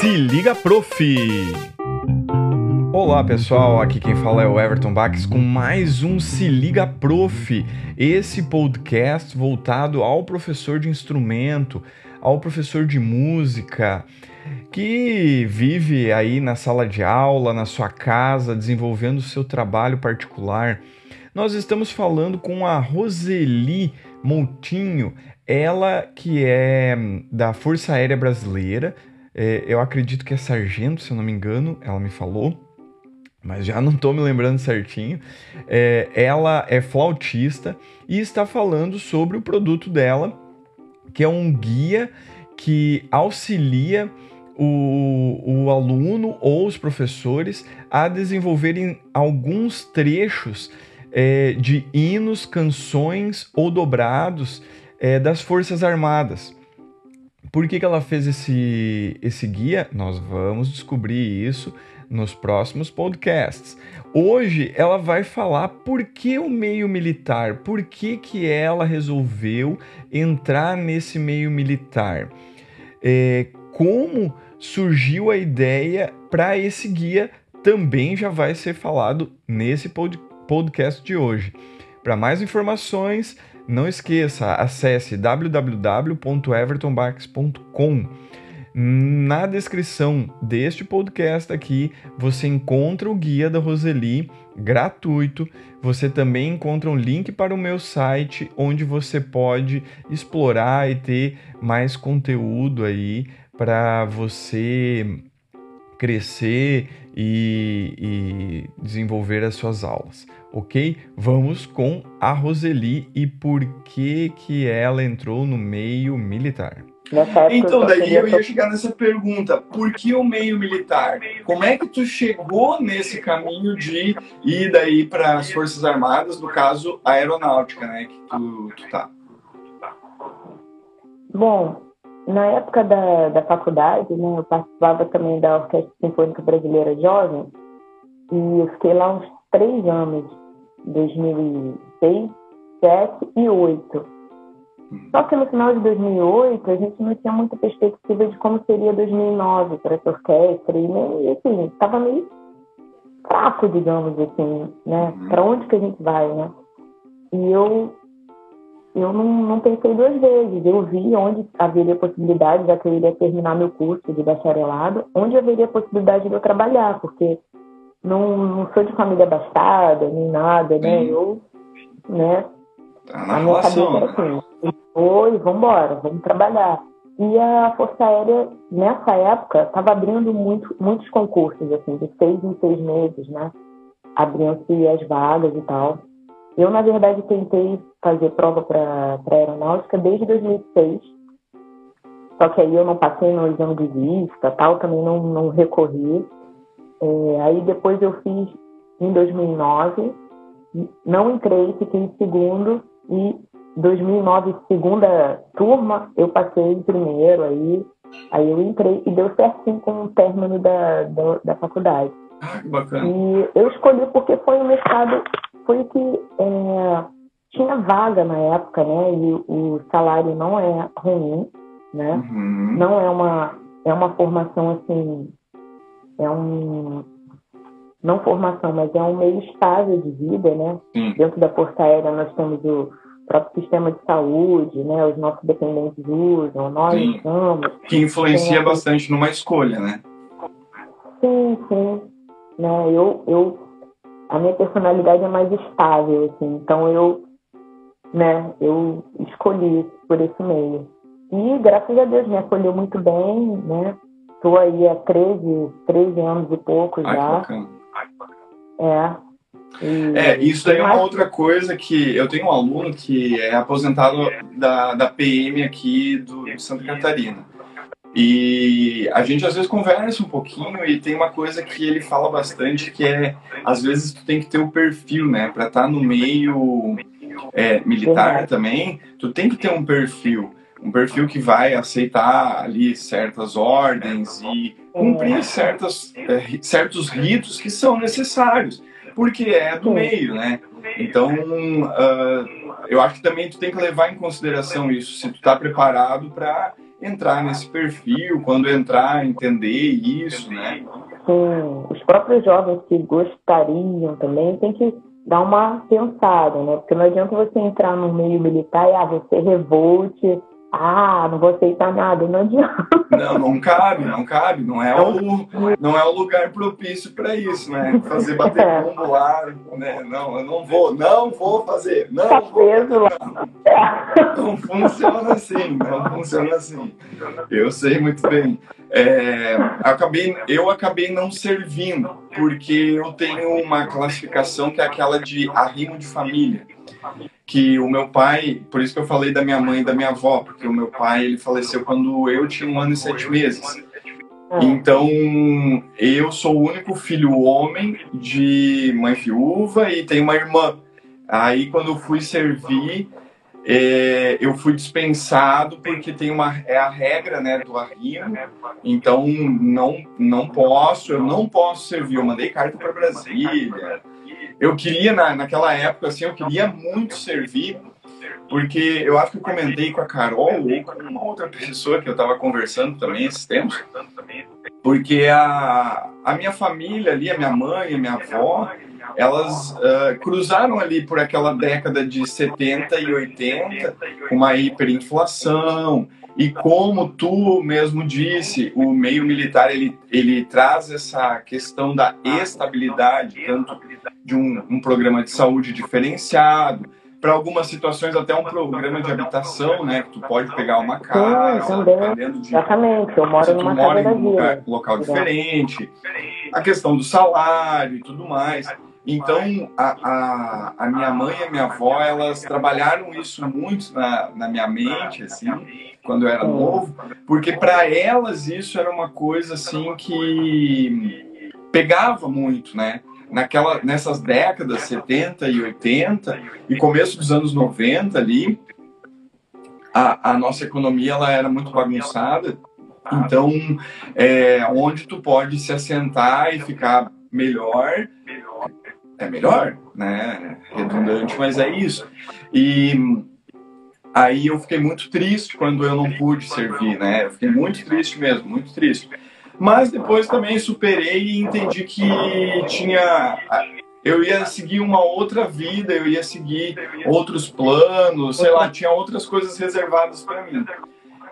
Se liga, prof! Olá pessoal, aqui quem fala é o Everton Bax com mais um Se Liga Prof, esse podcast voltado ao professor de instrumento, ao professor de música, que vive aí na sala de aula, na sua casa, desenvolvendo o seu trabalho particular. Nós estamos falando com a Roseli Moutinho, ela que é da Força Aérea Brasileira, é, eu acredito que é sargento, se eu não me engano, ela me falou, mas já não estou me lembrando certinho. É, ela é flautista e está falando sobre o produto dela, que é um guia que auxilia o, o aluno ou os professores a desenvolverem alguns trechos é, de hinos, canções ou dobrados é, das Forças Armadas. Por que, que ela fez esse, esse guia? Nós vamos descobrir isso nos próximos podcasts. Hoje ela vai falar por que o meio militar, por que, que ela resolveu entrar nesse meio militar, é, como surgiu a ideia para esse guia também já vai ser falado nesse podcast de hoje. Para mais informações, não esqueça, acesse www.evertonbax.com. Na descrição deste podcast aqui, você encontra o guia da Roseli gratuito. Você também encontra um link para o meu site onde você pode explorar e ter mais conteúdo aí para você crescer e, e desenvolver as suas aulas ok? Vamos com a Roseli e por que que ela entrou no meio militar. Então, daí eu ia chegar nessa pergunta, por que o meio militar? Como é que tu chegou nesse caminho de ir daí para as Forças Armadas, no caso, a aeronáutica, né, que tu, tu tá? Bom, na época da, da faculdade, né, eu participava também da Orquestra Sinfônica Brasileira Jovem, e eu fiquei lá uns três anos 2006, 2007 e 2008. Só que no final de 2008 a gente não tinha muita perspectiva de como seria 2009 para essa orquestra e nem assim estava meio fraco, digamos assim, né? Uhum. Para onde que a gente vai, né? E eu eu não, não pensei duas vezes. Eu vi onde haveria possibilidade, já que eu iria terminar meu curso de bacharelado, onde haveria possibilidade de eu trabalhar, porque não, não sou de família abastada, nem nada, né? Eu, né? Tá na a minha cabeça né? assim, vamos embora, vamos trabalhar. E a Força Aérea, nessa época, estava abrindo muito, muitos concursos, assim, de seis em seis meses, né? Abriam-se as vagas e tal. Eu, na verdade, tentei fazer prova para aeronáutica desde 2006. Só que aí eu não passei no exame de vista, tal, também não, não recorri. É, aí depois eu fiz em 2009, não entrei, fiquei em segundo e 2009 segunda turma eu passei em primeiro aí, aí eu entrei e deu certinho com o término da, da, da faculdade. Ah, que bacana. E eu escolhi porque foi um mercado, foi que é, tinha vaga na época, né? E o salário não é ruim, né? Uhum. Não é uma é uma formação assim é um não formação, mas é um meio estável de vida, né? Sim. Dentro da Força Aérea nós temos o próprio sistema de saúde, né? Os nossos dependentes usam, nós sim. usamos. Que influencia bastante numa escolha, né? Sim, sim. Né? Eu, eu, a minha personalidade é mais estável, assim. Então eu, né? Eu escolhi por esse meio. E graças a Deus me acolheu muito bem, né? Estou aí há 13, 13 anos e pouco Ai, já. É. E... É, isso daí é uma outra coisa que eu tenho um aluno que é aposentado da, da PM aqui do, de Santa Catarina. E a gente às vezes conversa um pouquinho e tem uma coisa que ele fala bastante que é às vezes tu tem que ter o um perfil, né, para estar tá no meio é, militar também, tu tem que ter um perfil. Um perfil que vai aceitar ali certas ordens e cumprir certas, é, certos ritos que são necessários, porque é do meio, né? Então, uh, eu acho que também tu tem que levar em consideração isso, se tu está preparado para entrar nesse perfil, quando entrar, entender isso, né? Sim, os próprios jovens que gostariam também tem que dar uma pensada, né? Porque não adianta você entrar no meio militar e ah, você revolte, ah, não vou aceitar nada, não adianta. Não, não cabe, não cabe, não é o, não é o lugar propício para isso, né? Fazer bater é. bombo lá, né? Não, eu não vou, não vou fazer, não tá vou. Não, não funciona assim, não funciona assim. Eu sei muito bem. É, acabei, eu acabei não servindo, porque eu tenho uma classificação que é aquela de arrimo de família que o meu pai, por isso que eu falei da minha mãe e da minha avó, porque o meu pai ele faleceu quando eu tinha um ano e sete meses. Então, eu sou o único filho homem de mãe viúva e tenho uma irmã. Aí, quando eu fui servir, é, eu fui dispensado porque tem uma é a regra né do arrimo então não não posso eu não posso servir eu mandei carta para Brasília eu queria, na, naquela época, assim, eu queria muito servir, porque eu acho que eu comentei com a Carol ou com uma outra pessoa que eu estava conversando também esses tempos, porque a, a minha família ali, a minha mãe, a minha avó, elas uh, cruzaram ali por aquela década de 70 e 80, com uma hiperinflação, e como tu mesmo disse, o meio militar ele, ele traz essa questão da estabilidade, tanto de um, um programa de saúde diferenciado, para algumas situações até um programa de habitação, né? Que tu pode pegar uma casa, Sim, dependendo de. Exatamente, eu moro numa mora em um lugar, local diferente, a questão do salário e tudo mais. Então, a, a, a, minha mãe e a minha avó, elas trabalharam isso muito na, na minha mente, assim, quando eu era novo, porque para elas isso era uma coisa, assim, que pegava muito, né? Naquela, nessas décadas 70 e 80 e começo dos anos 90 ali, a, a nossa economia ela era muito bagunçada, então, é, onde tu pode se assentar e ficar melhor é melhor, né? Redundante, mas é isso. E aí eu fiquei muito triste quando eu não pude servir, né? Eu fiquei muito triste mesmo, muito triste. Mas depois também superei e entendi que tinha eu ia seguir uma outra vida, eu ia seguir outros planos, sei lá, tinha outras coisas reservadas para mim.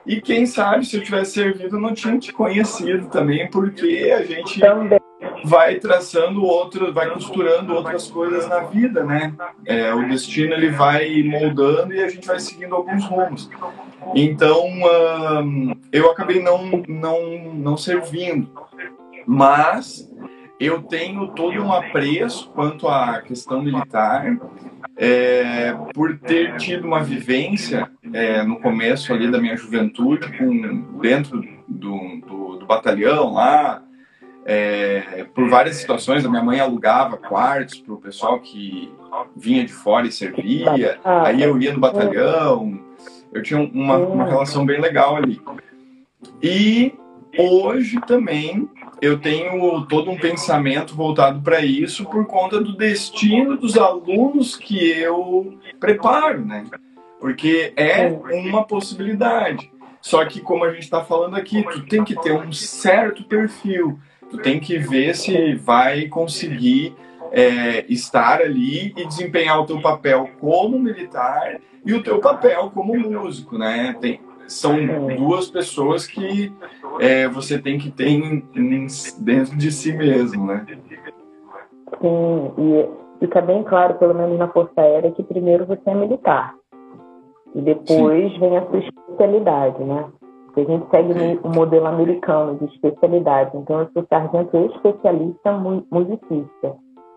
E quem sabe se eu tivesse servido, não tinha te conhecido também, porque a gente também vai traçando outro, vai costurando outras coisas na vida, né? É, o destino ele vai moldando e a gente vai seguindo alguns rumos. Então eu acabei não não não servindo, mas eu tenho todo um apreço quanto à questão militar, é, por ter tido uma vivência é, no começo ali da minha juventude, com, dentro do, do, do batalhão lá, é, por várias situações, a minha mãe alugava quartos para o pessoal que vinha de fora e servia, aí eu ia no batalhão, eu tinha uma, uma relação bem legal ali. E hoje também eu tenho todo um pensamento voltado para isso por conta do destino dos alunos que eu preparo, né? Porque é uma possibilidade. Só que, como a gente está falando aqui, tu tem que ter um certo perfil. Tu tem que ver se vai conseguir é, estar ali e desempenhar o teu papel como militar e o teu papel como músico, né? Tem, são duas pessoas que é, você tem que ter em, em, dentro de si mesmo, né? Sim, e fica bem claro, pelo menos na Força Aérea, que primeiro você é militar e depois Sim. vem a sua especialidade, né? A gente segue o modelo americano de especialidade. Então, eu sou sargento especialista musicista.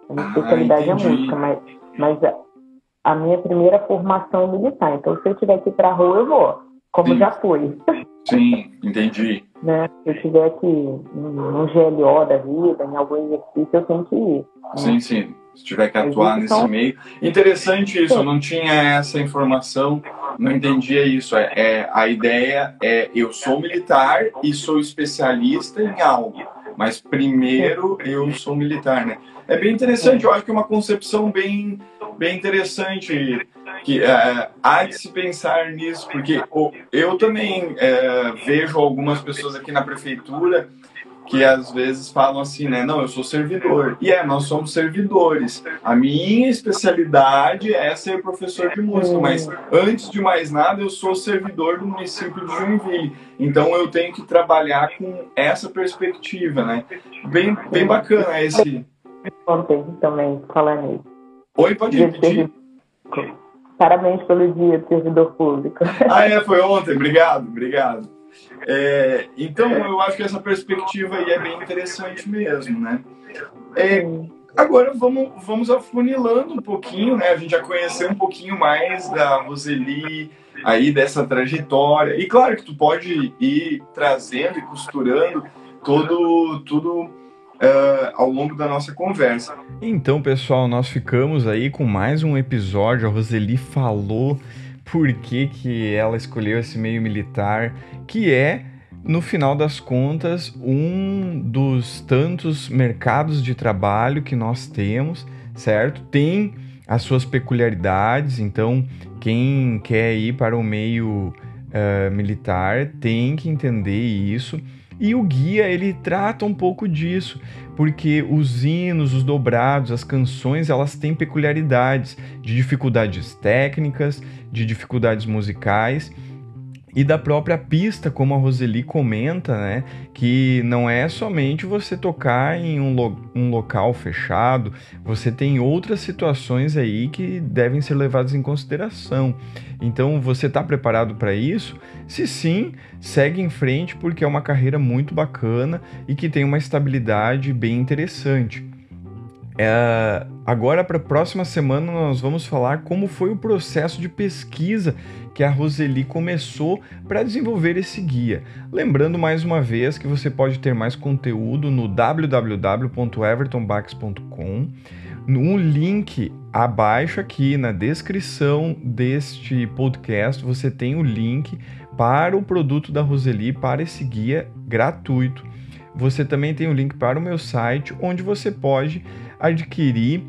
A minha ah, especialidade é música, mas, mas a, a, minha primeira formação é militar. Então, se eu tiver que ir para a rua, eu vou, como Sim. já fui. Sim, entendi. né? Se eu tiver que ir no GLO da vida, em algum exercício, eu tenho que ir. Né? Sim, sim. Se tiver que atuar nesse meio. Interessante isso, eu não tinha essa informação, não entendia isso. É, é, a ideia é eu sou militar e sou especialista em algo, mas primeiro eu sou militar, né? É bem interessante, eu acho que é uma concepção bem, bem interessante que é, há de se pensar nisso, porque eu também é, vejo algumas pessoas aqui na prefeitura que às vezes falam assim, né? Não, eu sou servidor. E é, nós somos servidores. A minha especialidade é ser professor de música, mas antes de mais nada, eu sou servidor do município de Joinville. Então eu tenho que trabalhar com essa perspectiva, né? Bem, bem bacana esse. Ontem também falando isso. Oi, pode repetir. Parabéns pelo dia do servidor público. Ah, é, foi ontem. Obrigado, obrigado. É, então, eu acho que essa perspectiva aí é bem interessante mesmo, né? É, agora, vamos, vamos afunilando um pouquinho, né? A gente já conheceu um pouquinho mais da Roseli, aí dessa trajetória. E claro que tu pode ir trazendo e costurando todo, tudo uh, ao longo da nossa conversa. Então, pessoal, nós ficamos aí com mais um episódio. A Roseli falou por que, que ela escolheu esse meio militar, que é, no final das contas, um dos tantos mercados de trabalho que nós temos, certo? Tem as suas peculiaridades, então quem quer ir para o meio uh, militar tem que entender isso. E o guia ele trata um pouco disso, porque os hinos, os dobrados, as canções, elas têm peculiaridades de dificuldades técnicas, de dificuldades musicais e da própria pista, como a Roseli comenta, né? Que não é somente você tocar em um, lo um local fechado, você tem outras situações aí que devem ser levadas em consideração. Então, você está preparado para isso? Se sim, segue em frente porque é uma carreira muito bacana e que tem uma estabilidade bem interessante. É, agora, para a próxima semana, nós vamos falar como foi o processo de pesquisa que a Roseli começou para desenvolver esse guia. Lembrando mais uma vez que você pode ter mais conteúdo no www.evertonbax.com. No link abaixo aqui na descrição deste podcast, você tem o link para o produto da Roseli, para esse guia gratuito. Você também tem o link para o meu site, onde você pode adquirir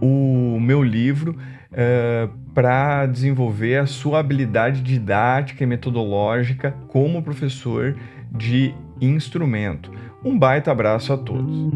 o meu livro uh, eh, para desenvolver a sua habilidade didática e metodológica como professor de instrumento. Um baita abraço a todos.